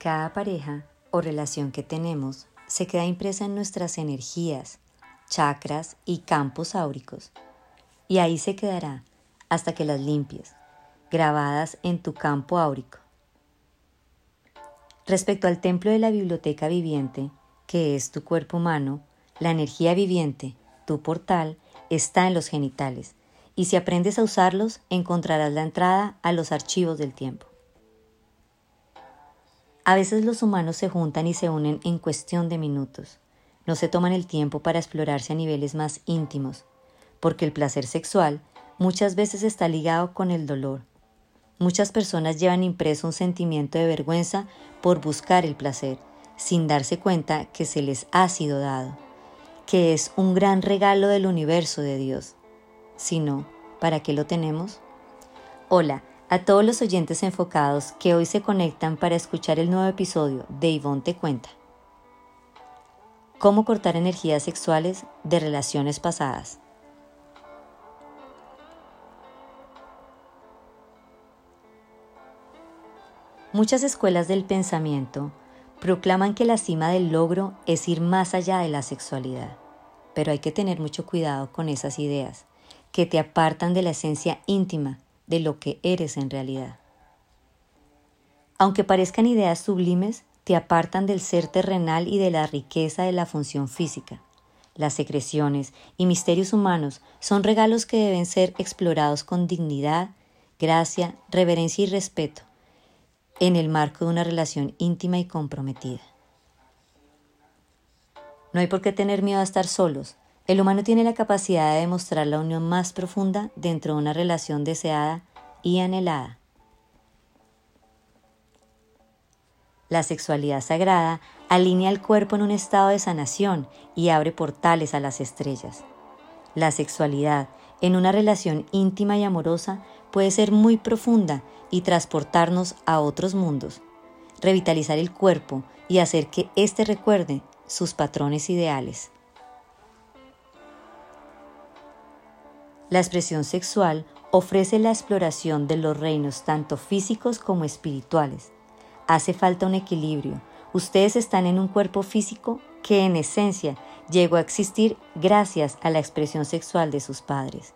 Cada pareja o relación que tenemos se queda impresa en nuestras energías, chakras y campos áuricos. Y ahí se quedará hasta que las limpies, grabadas en tu campo áurico. Respecto al templo de la biblioteca viviente, que es tu cuerpo humano, la energía viviente, tu portal, está en los genitales, y si aprendes a usarlos, encontrarás la entrada a los archivos del tiempo. A veces los humanos se juntan y se unen en cuestión de minutos. No se toman el tiempo para explorarse a niveles más íntimos, porque el placer sexual muchas veces está ligado con el dolor. Muchas personas llevan impreso un sentimiento de vergüenza por buscar el placer, sin darse cuenta que se les ha sido dado, que es un gran regalo del universo de Dios. Si no, ¿para qué lo tenemos? Hola, a todos los oyentes enfocados que hoy se conectan para escuchar el nuevo episodio de Ivonne Te Cuenta. ¿Cómo cortar energías sexuales de relaciones pasadas? Muchas escuelas del pensamiento proclaman que la cima del logro es ir más allá de la sexualidad, pero hay que tener mucho cuidado con esas ideas que te apartan de la esencia íntima de lo que eres en realidad. Aunque parezcan ideas sublimes, te apartan del ser terrenal y de la riqueza de la función física. Las secreciones y misterios humanos son regalos que deben ser explorados con dignidad, gracia, reverencia y respeto, en el marco de una relación íntima y comprometida. No hay por qué tener miedo a estar solos, el humano tiene la capacidad de demostrar la unión más profunda dentro de una relación deseada y anhelada. La sexualidad sagrada alinea el cuerpo en un estado de sanación y abre portales a las estrellas. La sexualidad en una relación íntima y amorosa puede ser muy profunda y transportarnos a otros mundos, revitalizar el cuerpo y hacer que éste recuerde sus patrones ideales. La expresión sexual ofrece la exploración de los reinos tanto físicos como espirituales. Hace falta un equilibrio. Ustedes están en un cuerpo físico que en esencia llegó a existir gracias a la expresión sexual de sus padres.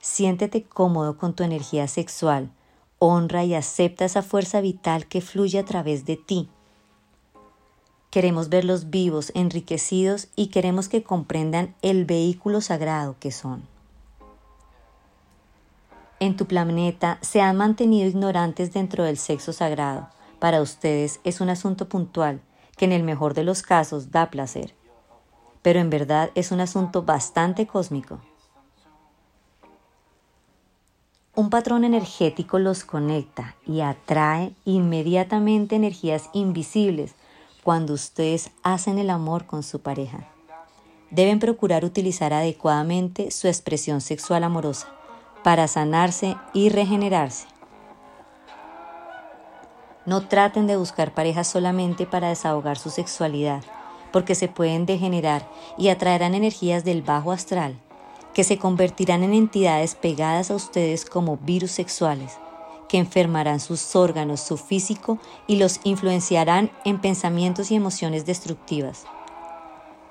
Siéntete cómodo con tu energía sexual, honra y acepta esa fuerza vital que fluye a través de ti Queremos verlos vivos, enriquecidos y queremos que comprendan el vehículo sagrado que son. En tu planeta se han mantenido ignorantes dentro del sexo sagrado. Para ustedes es un asunto puntual que en el mejor de los casos da placer. Pero en verdad es un asunto bastante cósmico. Un patrón energético los conecta y atrae inmediatamente energías invisibles cuando ustedes hacen el amor con su pareja. Deben procurar utilizar adecuadamente su expresión sexual amorosa para sanarse y regenerarse. No traten de buscar parejas solamente para desahogar su sexualidad, porque se pueden degenerar y atraerán energías del bajo astral, que se convertirán en entidades pegadas a ustedes como virus sexuales que enfermarán sus órganos, su físico y los influenciarán en pensamientos y emociones destructivas.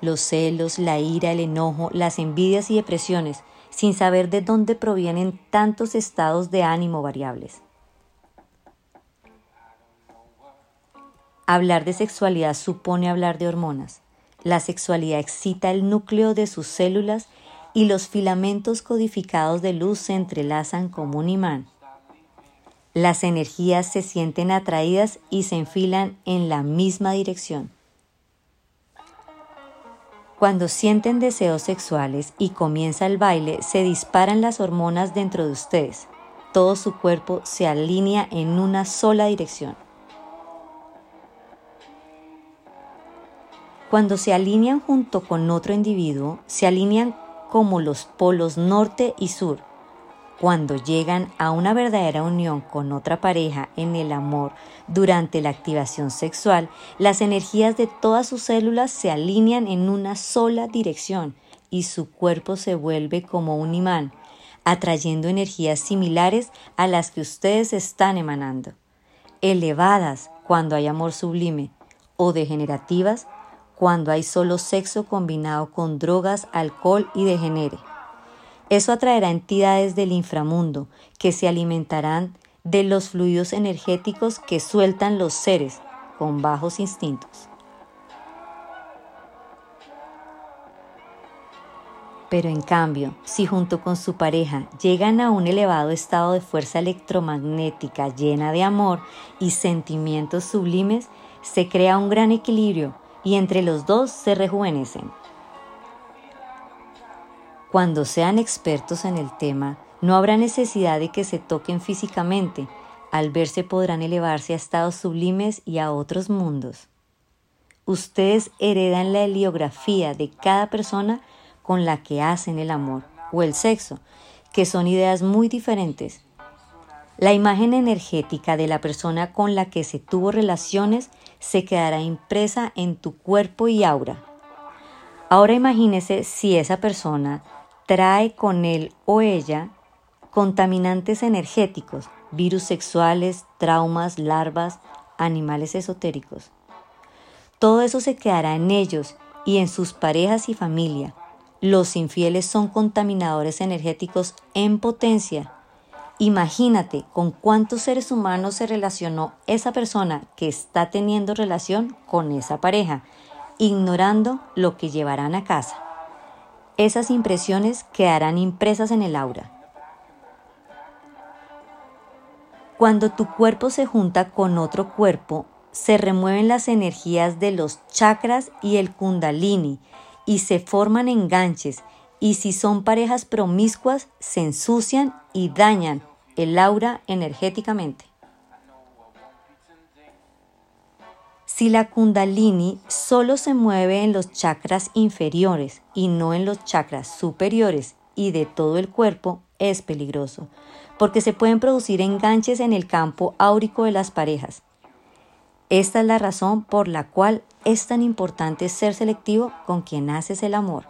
Los celos, la ira, el enojo, las envidias y depresiones, sin saber de dónde provienen tantos estados de ánimo variables. Hablar de sexualidad supone hablar de hormonas. La sexualidad excita el núcleo de sus células y los filamentos codificados de luz se entrelazan como un imán. Las energías se sienten atraídas y se enfilan en la misma dirección. Cuando sienten deseos sexuales y comienza el baile, se disparan las hormonas dentro de ustedes. Todo su cuerpo se alinea en una sola dirección. Cuando se alinean junto con otro individuo, se alinean como los polos norte y sur cuando llegan a una verdadera unión con otra pareja en el amor durante la activación sexual, las energías de todas sus células se alinean en una sola dirección y su cuerpo se vuelve como un imán, atrayendo energías similares a las que ustedes están emanando. elevadas cuando hay amor sublime o degenerativas cuando hay solo sexo combinado con drogas, alcohol y degenere. Eso atraerá entidades del inframundo que se alimentarán de los fluidos energéticos que sueltan los seres con bajos instintos. Pero en cambio, si junto con su pareja llegan a un elevado estado de fuerza electromagnética llena de amor y sentimientos sublimes, se crea un gran equilibrio y entre los dos se rejuvenecen. Cuando sean expertos en el tema, no habrá necesidad de que se toquen físicamente, al verse podrán elevarse a estados sublimes y a otros mundos. Ustedes heredan la heliografía de cada persona con la que hacen el amor o el sexo, que son ideas muy diferentes. La imagen energética de la persona con la que se tuvo relaciones se quedará impresa en tu cuerpo y aura. Ahora imagínese si esa persona trae con él o ella contaminantes energéticos, virus sexuales, traumas, larvas, animales esotéricos. Todo eso se quedará en ellos y en sus parejas y familia, los infieles son contaminadores energéticos en potencia. Imagínate con cuántos seres humanos se relacionó esa persona que está teniendo relación con esa pareja, ignorando lo que llevarán a casa. Esas impresiones quedarán impresas en el aura. Cuando tu cuerpo se junta con otro cuerpo, se remueven las energías de los chakras y el kundalini, y se forman enganches y si son parejas promiscuas se ensucian y dañan el aura energéticamente. Si la kundalini solo se mueve en los chakras inferiores y no en los chakras superiores y de todo el cuerpo, es peligroso, porque se pueden producir enganches en el campo áurico de las parejas. Esta es la razón por la cual es tan importante ser selectivo con quien haces el amor.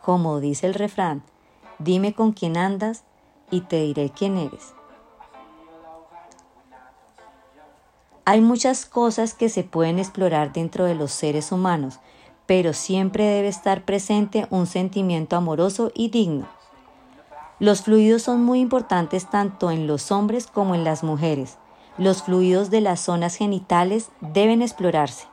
Como dice el refrán, dime con quién andas y te diré quién eres. Hay muchas cosas que se pueden explorar dentro de los seres humanos, pero siempre debe estar presente un sentimiento amoroso y digno. Los fluidos son muy importantes tanto en los hombres como en las mujeres. Los fluidos de las zonas genitales deben explorarse.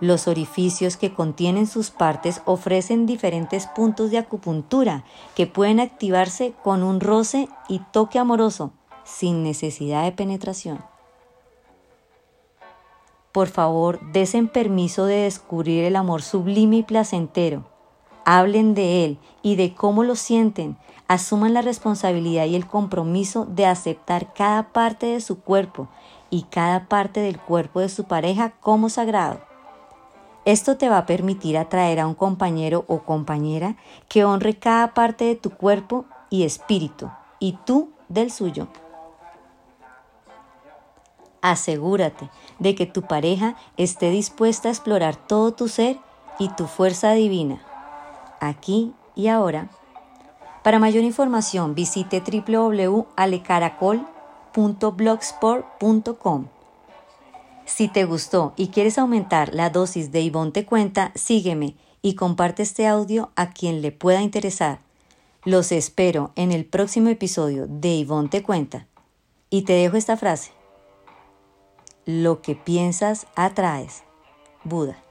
Los orificios que contienen sus partes ofrecen diferentes puntos de acupuntura que pueden activarse con un roce y toque amoroso, sin necesidad de penetración. Por favor, desen permiso de descubrir el amor sublime y placentero. Hablen de él y de cómo lo sienten. Asuman la responsabilidad y el compromiso de aceptar cada parte de su cuerpo y cada parte del cuerpo de su pareja como sagrado. Esto te va a permitir atraer a un compañero o compañera que honre cada parte de tu cuerpo y espíritu y tú del suyo. Asegúrate de que tu pareja esté dispuesta a explorar todo tu ser y tu fuerza divina, aquí y ahora. Para mayor información visite www.alecaracol.blogsport.com. Si te gustó y quieres aumentar la dosis de Ivonne Te Cuenta, sígueme y comparte este audio a quien le pueda interesar. Los espero en el próximo episodio de Ivonne Te Cuenta. Y te dejo esta frase. Lo que piensas atraes. Buda.